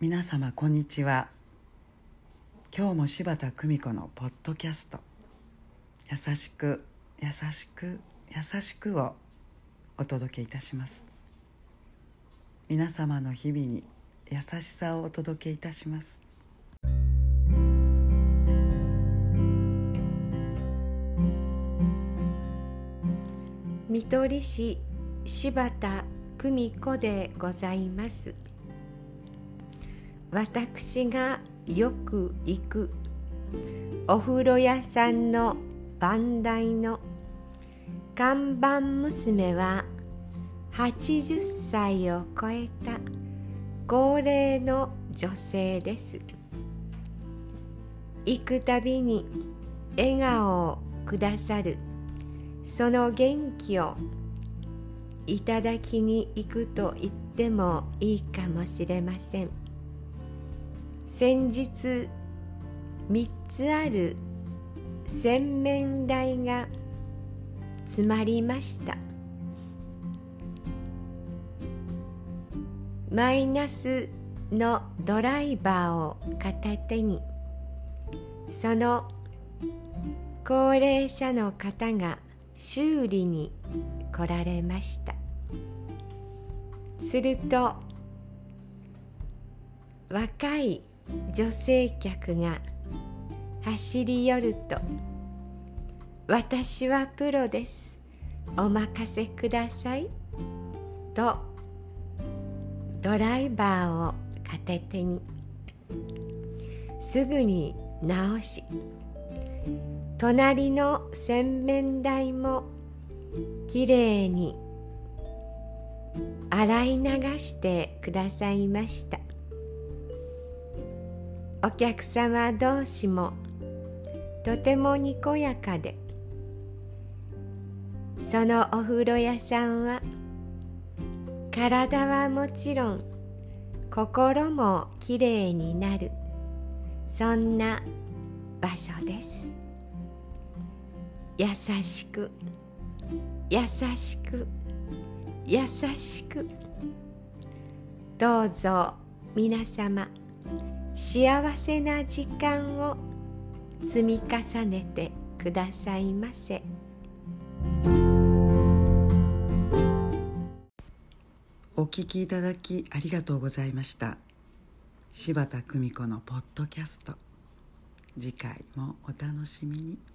皆様こんにちは。今日も柴田久美子のポッドキャスト「優しく優しく優しく」をお届けいたします。皆様の日々に優しさをお届けいたします。見取り師柴田久美子でございます。私がよく行くお風呂屋さんの番台の看板娘は80歳を超えた高齢の女性です。行くたびに笑顔をくださるその元気をいただきに行くと言ってもいいかもしれません。先日3つある洗面台が詰まりました。マイナスのドライバーを片手にその高齢者の方が修理に来られました。すると若い女性客が走り寄ると「私はプロです。お任せください」とドライバーを片手にすぐに直し隣の洗面台もきれいに洗い流してくださいました。お客様同士もとてもにこやかでそのお風呂屋さんは体はもちろん心もきれいになるそんな場所です。優しく優しく優しく。どうぞ皆様幸せな時間を積み重ねてくださいませ。お聞きいただきありがとうございました。柴田久美子のポッドキャスト。次回もお楽しみに。